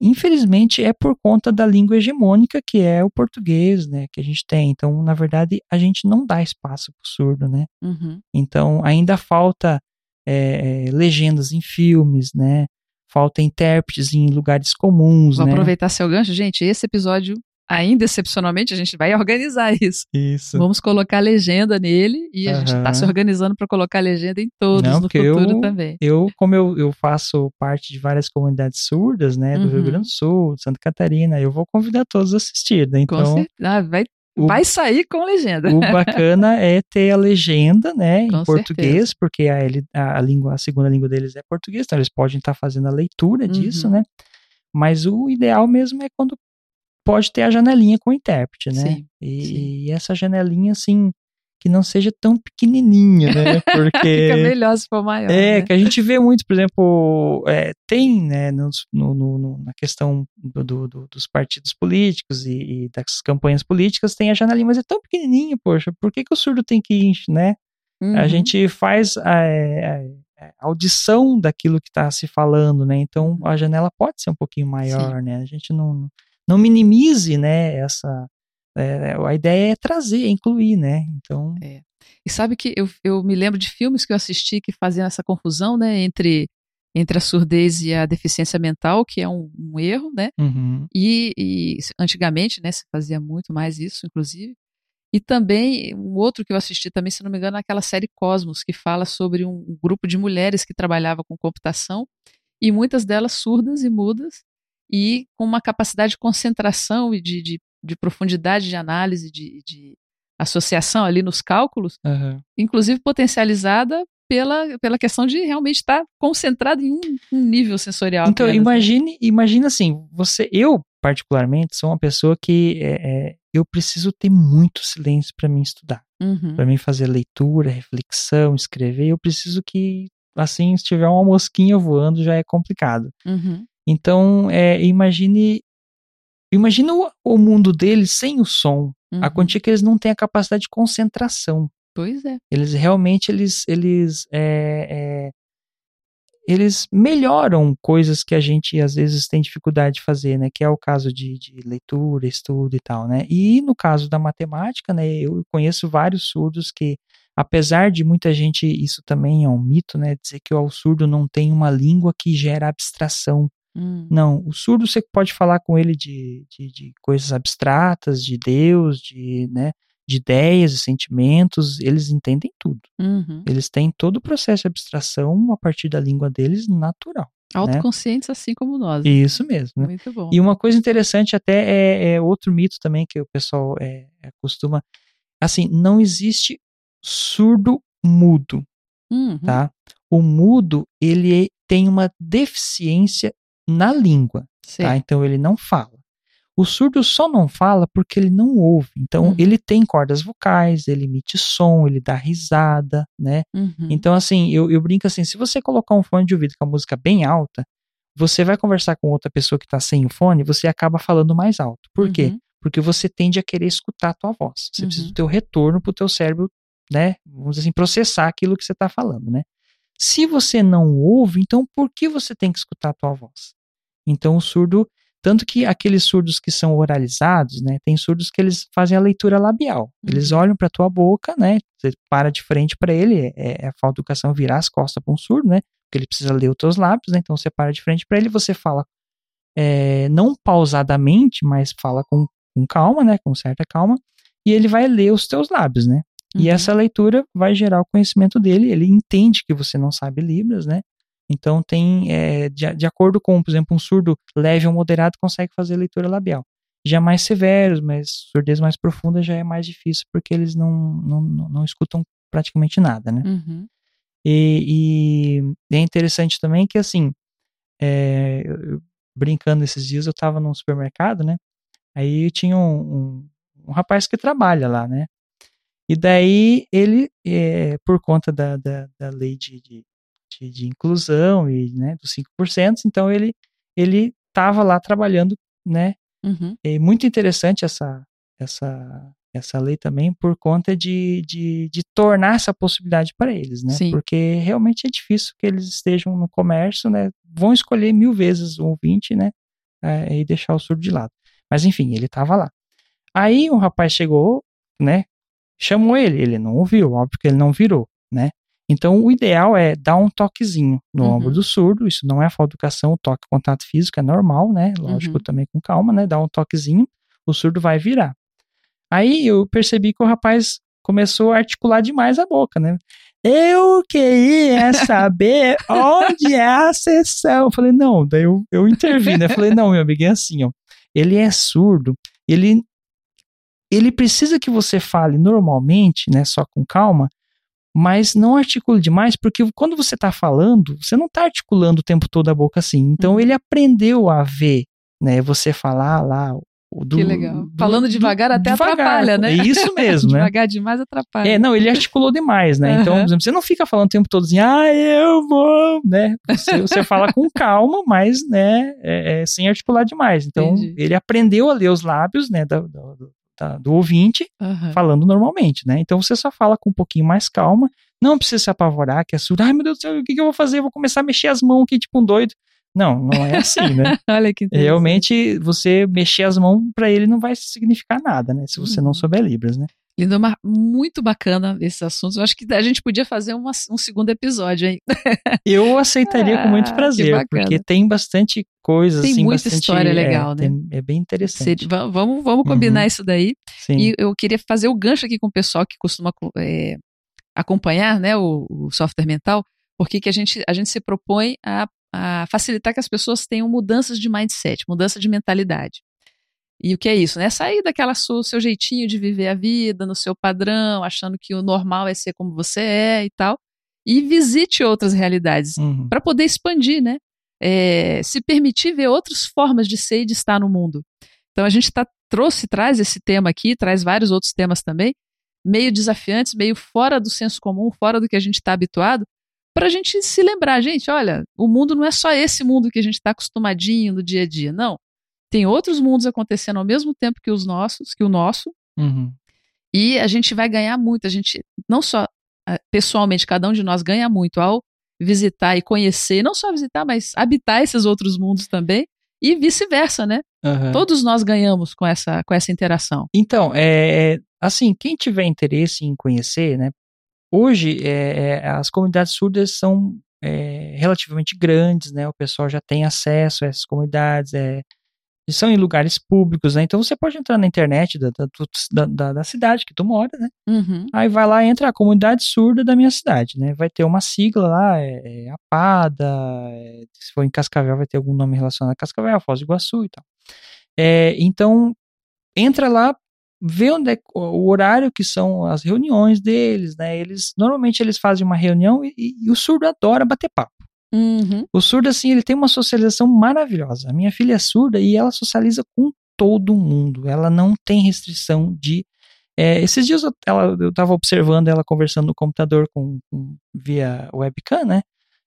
infelizmente, é por conta da língua hegemônica que é o português, né, que a gente tem. Então, na verdade, a gente não dá espaço para o surdo, né? Uhum. Então, ainda falta é, é, legendas em filmes, né? Falta intérpretes em lugares comuns, Vou né? aproveitar seu gancho. Gente, esse episódio ainda excepcionalmente, a gente vai organizar isso. Isso. Vamos colocar legenda nele e a gente está se organizando para colocar legenda em todos Não, no futuro eu, também. Eu, como eu, eu faço parte de várias comunidades surdas, né, do uhum. Rio Grande do Sul, Santa Catarina, eu vou convidar todos a assistir, né? Então, com certeza. Ah, vai o, vai sair com legenda. O bacana é ter a legenda, né, com em português, certeza. porque a, a, língua, a segunda língua deles é português, então eles podem estar fazendo a leitura disso, uhum. né? Mas o ideal mesmo é quando pode ter a janelinha com o intérprete, né? Sim, e, sim. e essa janelinha, assim, que não seja tão pequenininha, né? *laughs* Porque fica melhor se for maior. É, né? que a gente vê muito, por exemplo, é, tem, né, no, no, no, na questão do, do, dos partidos políticos e, e, das campanhas políticas, tem a janelinha, mas é tão pequenininha, poxa, por que, que o surdo tem que ir, né? Uhum. A gente faz a, a, a audição daquilo que está se falando, né? Então a janela pode ser um pouquinho maior, Sim. né? A gente não, não minimize, né? Essa é, a ideia é trazer, é incluir, né? Então. É. E sabe que eu, eu me lembro de filmes que eu assisti que faziam essa confusão, né? Entre entre a surdez e a deficiência mental, que é um, um erro, né? Uhum. E, e, antigamente, né, se fazia muito mais isso, inclusive. E também, um outro que eu assisti também, se não me engano, é aquela série Cosmos, que fala sobre um, um grupo de mulheres que trabalhava com computação, e muitas delas surdas e mudas, e com uma capacidade de concentração e de, de, de profundidade de análise, de, de, associação ali nos cálculos, uhum. inclusive potencializada pela, pela questão de realmente estar concentrado em um, um nível sensorial. Então, apenas. Né? imagine, imagine assim, você, eu particularmente sou uma pessoa que é, é, eu preciso ter muito silêncio para mim estudar, uhum. para mim fazer leitura, reflexão, escrever. Eu preciso que assim, se tiver uma mosquinha voando já é complicado. Uhum. Então, é, imagine imagine o, o, mundo deles sem o som. Uhum. A quantia que eles não têm a capacidade de concentração. Pois é. Eles realmente eles eles é, é, eles melhoram coisas que a gente às vezes tem dificuldade de fazer, né? Que é o caso de, de leitura, estudo e tal, né? E no caso da matemática, né? Eu conheço vários surdos que, apesar de muita gente, isso também é um mito, né? Dizer que o surdo não tem uma língua que gera abstração. Hum. Não, o surdo você pode falar com ele de, de, de coisas abstratas, de Deus, de, né? de ideias e sentimentos, eles entendem tudo. Uhum. Eles têm todo o processo de abstração a partir da língua deles natural. Né? Autoconscientes né? assim como nós. Isso mesmo. Né? Muito bom. E uma coisa interessante até é, é outro mito também que o pessoal é, é, costuma, assim, não existe surdo mudo, uhum. tá? O mudo, ele tem uma deficiência na língua, tá? Então ele não fala. O surdo só não fala porque ele não ouve. Então, uhum. ele tem cordas vocais, ele emite som, ele dá risada, né? Uhum. Então, assim, eu, eu brinco assim: se você colocar um fone de ouvido com a música bem alta, você vai conversar com outra pessoa que está sem o fone, você acaba falando mais alto. Por uhum. quê? Porque você tende a querer escutar a tua voz. Você precisa do teu retorno para o teu cérebro, né? Vamos dizer assim, processar aquilo que você está falando, né? Se você não ouve, então por que você tem que escutar a tua voz? Então o surdo, tanto que aqueles surdos que são oralizados, né, tem surdos que eles fazem a leitura labial. Eles uhum. olham para tua boca, né, você para de frente para ele, é, é, a falta de educação virar as costas para um surdo, né, porque ele precisa ler os teus lábios, né, então você para de frente para ele, você fala é, não pausadamente, mas fala com, com calma, né, com certa calma, e ele vai ler os teus lábios, né. Uhum. E essa leitura vai gerar o conhecimento dele, ele entende que você não sabe Libras, né? Então tem, é, de, de, acordo com, por exemplo, um surdo leve ou moderado consegue fazer leitura labial. Já mais severos, mas surdez mais profunda já é mais difícil porque eles não, não, não, escutam praticamente nada, né? Uhum. E, e, é interessante também que, assim, é, brincando esses dias, eu estava num supermercado, né? Aí tinha um, um, um, rapaz que trabalha lá, né? E daí ele, é, por conta da, da, da lei de, de de, inclusão e né, dos 5%, então ele ele estava lá trabalhando, né? Uhum. É muito interessante essa essa essa lei também por conta de, de, de tornar essa possibilidade para eles, né? Sim. Porque realmente é difícil que eles estejam no comércio, né? Vão escolher mil vezes o ouvinte, né? É, e deixar o surdo de lado. Mas enfim, ele estava lá. Aí um rapaz chegou, né? Chamou ele, ele não ouviu, óbvio que ele não virou, né? Então, o ideal é dar um toquezinho no uhum. ombro do surdo. Isso não é falta de educação, o toque contato físico é normal, né? Lógico, uhum. também com calma, né? Dar um toquezinho. o surdo vai virar. Aí eu percebi que o rapaz começou a articular demais a boca, né? Eu queria saber *laughs* onde é a sessão. Eu falei, não, daí eu, eu intervi, né? Eu falei, não, meu amigo, é assim, ó. Ele é surdo, ele, ele precisa que você fale normalmente, né? Só com calma, mas não articule demais, porque quando você está falando, você não está articulando o tempo todo a boca assim. Então uhum. ele aprendeu a ver, né? Você falar lá do, que legal. Do, Falando devagar do, até devagar, atrapalha, né? É isso *laughs* mesmo, né? devagar demais atrapalha. É, não, ele articulou demais, né? Então, por exemplo, você não fica falando o tempo todo assim, ah, eu vou, né? Você, você fala com calma, mas, né, é, é, sem articular demais. Então, Entendi. ele aprendeu a ler os lábios, né, do, do, do ouvinte, uhum. falando normalmente, né? Então, você só fala com um pouquinho mais calma, não precisa se apavorar, que é surdo, ai, meu Deus do céu, o que, que eu vou fazer? Eu vou começar a mexer as mãos aqui, tipo um doido. Não, não é assim, né? *laughs* Olha que Realmente, você mexer as mãos para ele não vai significar nada, né? Se você uhum. não souber Libras, né? Lindomar, muito bacana esses assuntos. Eu acho que a gente podia fazer uma, um segundo episódio aí. *laughs* Eu aceitaria ah, com muito ah, prazer, porque tem bastante coisa. Tem assim, muita bastante, história legal, é, né? Tem, é bem interessante. vamos, vamos combinar uhum. isso daí. Sim. E eu queria fazer o gancho aqui com o pessoal que costuma é, acompanhar né, o, o software mental, porque que a gente, a gente se propõe a a facilitar que as pessoas tenham mudanças de mindset, mudança de mentalidade. E o que é isso? Né? Sair daquela sua, seu jeitinho de viver a vida, no seu padrão, achando que o normal é ser como você é e tal. E visite outras realidades uhum. para poder expandir, né? É, se permitir ver outras formas de ser e de estar no mundo. Então a gente tá, trouxe, traz esse tema aqui, traz vários outros temas também, meio desafiantes, meio fora do senso comum, fora do que a gente está habituado, para a gente se lembrar, gente, olha, o mundo não é só esse mundo que a gente está acostumadinho no dia a dia, não. Tem outros mundos acontecendo ao mesmo tempo que os nossos, que o nosso. Uhum. E a gente vai ganhar muito. A gente, não só eh, pessoalmente, cada um de nós ganha muito ao visitar e conhecer, não só visitar, mas habitar esses outros mundos também. E vice-versa, né? Uhum. Todos nós ganhamos com essa, com essa interação. Então, é, assim, quem tiver interesse em conhecer, né, Hoje, é, é, as comunidades surdas são é, relativamente grandes, né? O pessoal já tem acesso a essas comunidades, é, são em lugares públicos, né? Então você pode entrar na internet da, da, da, da cidade que tu mora, né? Uhum. Aí vai lá, entra a comunidade surda da minha cidade, né? Vai ter uma sigla lá, é, é APADA, é, se for em Cascavel vai ter algum nome relacionado a Cascavel, Foz do Iguaçu e tal. É, então, entra lá, ver onde é o horário que são as reuniões deles, né? Eles normalmente eles fazem uma reunião e, e, e o surdo adora bater papo. Uhum. O surdo assim ele tem uma socialização maravilhosa. A minha filha é surda e ela socializa com todo mundo. Ela não tem restrição de é, esses dias eu, ela, eu tava observando ela conversando no computador com, com, via webcam, né?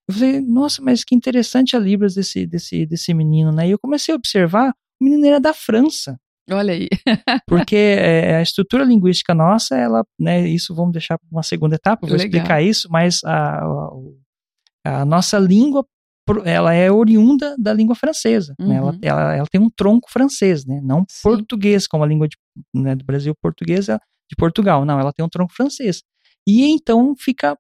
Eu falei, nossa, mas que interessante a Libras desse, desse, desse menino, né? E eu comecei a observar, o menino era da França. Olha aí. *laughs* Porque é, a estrutura linguística nossa, ela, né, isso vamos deixar para uma segunda etapa, vou Legal. explicar isso, mas a, a, a, nossa língua, ela é oriunda da língua francesa, uhum. né, ela, uhum. ela, ela, tem um tronco francês, né, não Sim. português, como a língua de, né, do Brasil portuguesa de Portugal, não, ela tem um tronco francês. E então fica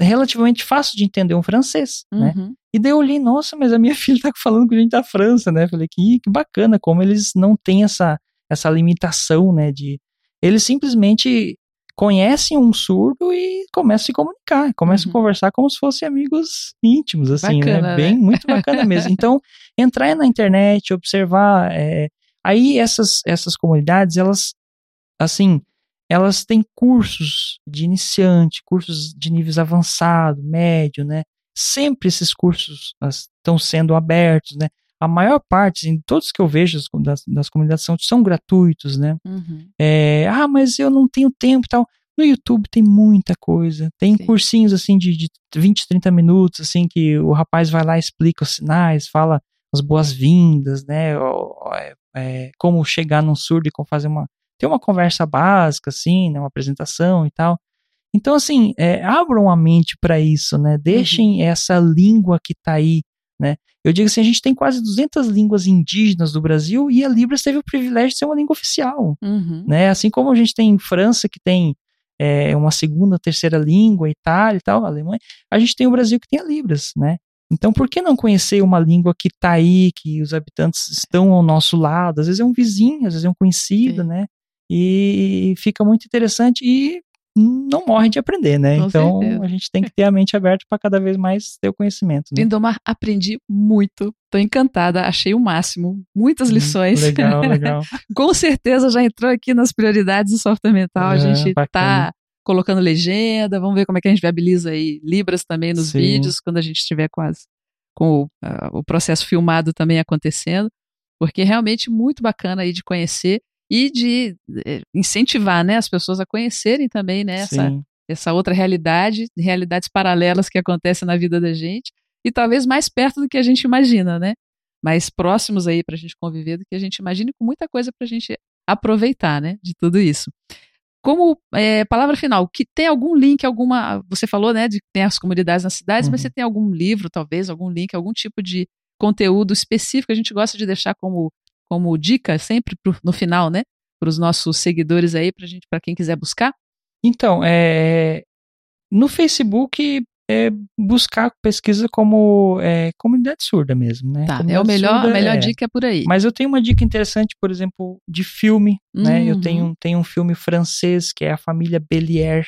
relativamente fácil de entender um francês, né? uhum. né? E daí eu olhei, nossa, mas a minha *laughs* filha tá falando com gente da França, né? Falei, que, que bacana, como eles não têm essa, essa limitação, né? De, eles simplesmente conhecem um surdo e começam a se comunicar, começam uhum. a conversar como se fossem amigos íntimos, assim, né? bacana, né? Bem, muito bacana mesmo. *laughs* Então, entrar na internet, observar, é, aí essas, essas comunidades, elas, assim, elas têm cursos de iniciante, cursos de níveis avançado, médio, né? Sempre esses cursos estão sendo abertos, né? A maior parte, em todos que eu vejo das, das comunidades são, são gratuitos, né? Uhum. É, ah, mas eu não tenho tempo e tal. No YouTube tem muita coisa. Tem Sim. cursinhos assim de, de 20, 30 minutos, assim, que o rapaz vai lá e explica os sinais, fala as boas-vindas, né? É, é, como chegar num surdo e como fazer uma ter uma conversa básica, assim, né, uma apresentação e tal. Então, assim, é, abram a mente para isso, né? Deixem uhum. essa língua que está aí, né? Eu digo assim, a gente tem quase 200 línguas indígenas do Brasil e a Libras teve o privilégio de ser uma língua oficial, uhum. né? Assim como a gente tem em França que tem é, uma segunda, terceira língua, Itália e tal, Alemanha, a gente tem o Brasil que tem a Libras, né? Então, por que não conhecer uma língua que está aí, que os habitantes estão ao nosso lado? Às vezes é um vizinho, às vezes é um conhecido, Sim. né? E fica muito interessante e não morre de aprender, né? Com então certeza. a gente tem que ter a mente aberta para cada vez mais ter o conhecimento. Né? Lindomar, aprendi muito, tô encantada, achei o máximo, muitas hum, lições. legal, *laughs* legal. Com certeza já entrou aqui nas prioridades do software mental, é, a gente bacana. tá colocando legenda, vamos ver como é que a gente viabiliza aí Libras também nos Sim. vídeos, quando a gente estiver quase com o, uh, o processo filmado também acontecendo, porque é realmente muito bacana aí de conhecer e de eh, incentivar né, as pessoas a conhecerem também né, essa, essa outra realidade, realidades paralelas que acontecem na vida da gente, e talvez mais perto do que a gente imagina, né? Mais próximos aí para a gente conviver do que a gente imagina, e com muita coisa para a gente aproveitar, né? De tudo isso. Como é, palavra final, que tem algum link, alguma. Você falou, né, de que tem as comunidades nas cidades, uhum. mas você tem algum livro, talvez, algum link, algum tipo de conteúdo específico? A gente gosta de deixar como como dica sempre pro, no final, né? Para os nossos seguidores aí, para gente, para quem quiser buscar? Então, é, no Facebook é buscar pesquisa como é, comunidade surda mesmo, né? Tá, comunidade é o melhor, surda, a melhor é. dica é por aí. Mas eu tenho uma dica interessante, por exemplo, de filme, uhum. né? Eu tenho, uhum. tenho um filme francês que é a família Belier,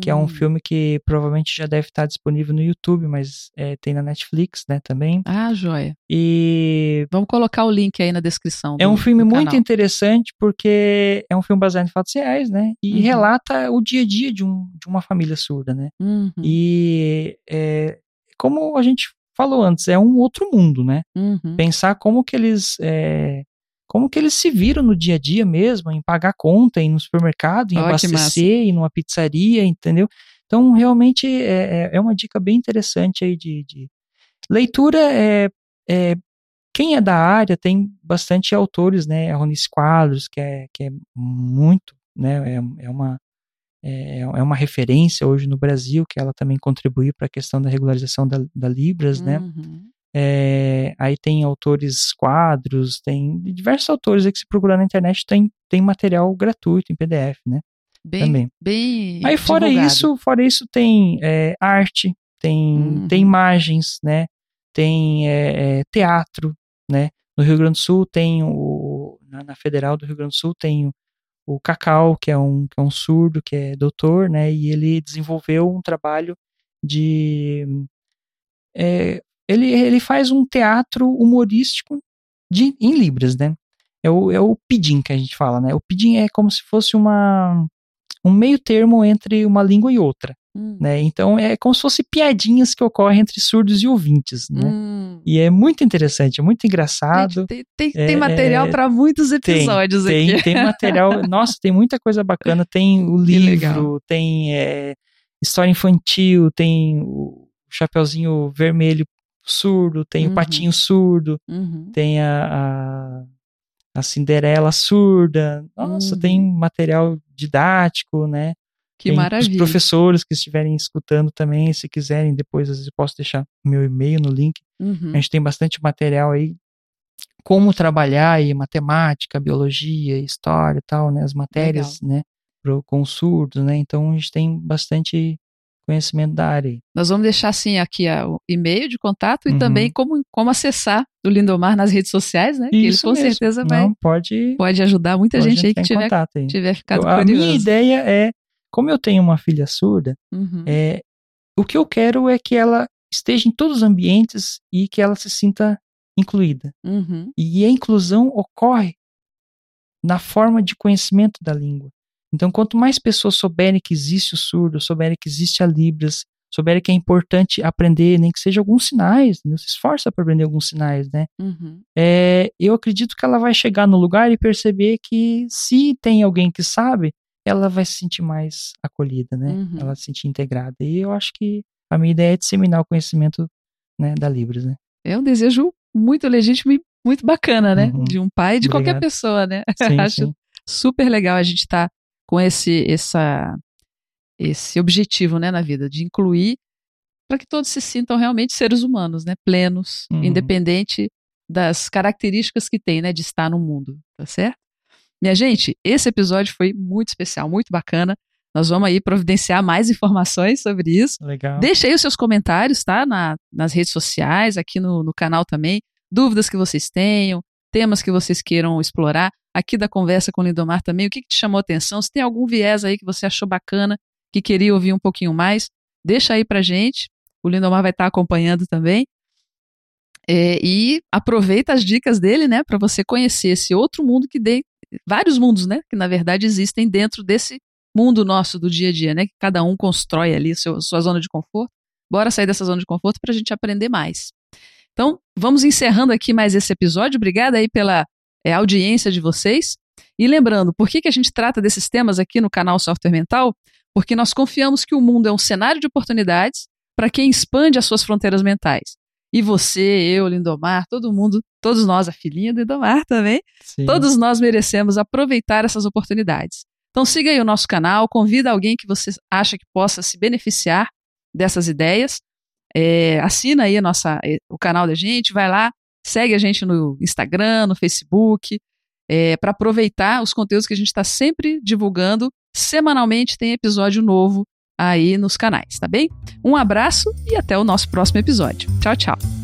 que é um hum. filme que provavelmente já deve estar disponível no YouTube, mas é, tem na Netflix, né, também. Ah, joia. E... Vamos colocar o link aí na descrição. É um filme muito interessante porque é um filme baseado em fatos reais, né, e uhum. relata o dia a dia de, um, de uma família surda, né. Uhum. E é, como a gente falou antes, é um outro mundo, né. Uhum. Pensar como que eles... É, como que eles se viram no dia a dia mesmo, em pagar conta, em ir no supermercado, em oh, abastecer, em numa pizzaria, entendeu? Então, realmente é, é, é uma dica bem interessante aí de, de... leitura. É, é, quem é da área tem bastante autores, né? A Ronice Quadros, que é, que é muito, né? É, é uma é, é uma referência hoje no Brasil, que ela também contribuiu para a questão da regularização da, da Libras, né? uhum. né? É, aí tem autores quadros, tem diversos autores aí que se procurar na internet tem, tem material gratuito em PDF, né? Bem, Também. bem Aí fora divulgado. isso, fora isso tem é, arte, tem, uhum. tem imagens, né? Tem é, é, teatro, né? No Rio Grande do Sul tem o na, na, Federal do Rio Grande do Sul tem o, o Cacau, que é um que é um surdo, que é doutor, né? E ele desenvolveu um trabalho de é, ele, ele faz um teatro humorístico de, em Libras, né? É o, é o pidim que a gente fala, né? O pidim é como se fosse uma, um meio termo entre uma língua e outra. Hum. Né? Então é como se fosse piadinhas que ocorrem entre surdos e ouvintes, né? Hum. E é muito interessante, é muito engraçado. Gente, tem, tem, é, tem, material é, para muitos episódios tem, aqui. Tem, tem material, *laughs* nossa, tem muita coisa bacana. Tem o livro, tem é, história infantil, tem o Chapeuzinho Vermelho surdo, tem uhum. o patinho surdo, uhum. tem a, a, a, Cinderela surda. Nossa, uhum. tem material didático, né? Que tem maravilha. Os professores que estiverem escutando também, se quiserem, depois às vezes eu posso deixar meu e-mail no link. Uhum. A gente tem bastante material aí como trabalhar aí matemática, biologia, história e tal, né? As matérias, Legal. né? Pro, com surdos, né? Então a gente tem bastante conhecimento da área. Nós vamos deixar assim aqui o e-mail de contato uhum. e também como, como acessar o Lindomar nas redes sociais, né? Isso que ele com mesmo. certeza vai Não, pode, pode ajudar muita gente aí que tiver, aí. tiver ficado eu, curioso. A minha ideia é, como eu tenho uma filha surda, uhum. é, o que eu quero é que ela esteja em todos os ambientes e que ela se sinta incluída. Uhum. E a inclusão ocorre na forma de conhecimento da língua. Então, quanto mais pessoas souberem que existe o surdo, souberem que existe a Libras, souberem que é importante aprender, nem que seja alguns sinais, né? se esforça para aprender alguns sinais, né? Uhum. É, eu acredito que ela vai chegar no lugar e perceber que se tem alguém que sabe, ela vai se sentir mais acolhida, né? Uhum. Ela vai se sentir integrada. E eu acho que a minha ideia é disseminar o conhecimento né, da Libras, né? É um desejo muito legítimo e muito bacana, né? Uhum. De um pai, de Obrigado. qualquer pessoa, né? *laughs* Sim, acho sim. super legal a gente estar tá com esse, essa, esse objetivo né, na vida, de incluir para que todos se sintam realmente seres humanos, né, plenos, uhum. independente das características que tem, né, de estar no mundo, tá certo? Minha gente, esse episódio foi muito especial, muito bacana. Nós vamos aí providenciar mais informações sobre isso. Legal. Deixe aí os seus comentários, tá? Na, nas redes sociais, aqui no, no canal também. Dúvidas que vocês tenham, temas que vocês queiram explorar. Aqui da conversa com o Lindomar também, o que, que te chamou atenção? Se tem algum viés aí que você achou bacana, que queria ouvir um pouquinho mais, deixa aí pra gente. O Lindomar vai estar acompanhando também. É, e aproveita as dicas dele, né, para você conhecer esse outro mundo que tem vários mundos, né, que na verdade existem dentro desse mundo nosso do dia a dia, né? Que cada um constrói ali seu, sua zona de conforto. Bora sair dessa zona de conforto para a gente aprender mais. Então, vamos encerrando aqui mais esse episódio. Obrigada aí pela é, audiência de vocês. E lembrando, por que, que a gente trata desses temas aqui no canal Software Mental? Porque nós confiamos que o mundo é um cenário de oportunidades para quem expande as suas fronteiras mentais. E você, eu, Lindomar, todo mundo, todos nós, a filhinha do Lindomar também, Sim. todos nós merecemos aproveitar essas oportunidades. Então siga aí o nosso canal, convida alguém que você acha que possa se beneficiar dessas ideias. É, assina aí nossa, é, o canal da gente, vai lá, segue a gente no Instagram, no Facebook, é, para aproveitar os conteúdos que a gente está sempre divulgando. Semanalmente tem episódio novo aí nos canais, tá bem? Um abraço e até o nosso próximo episódio. Tchau, tchau.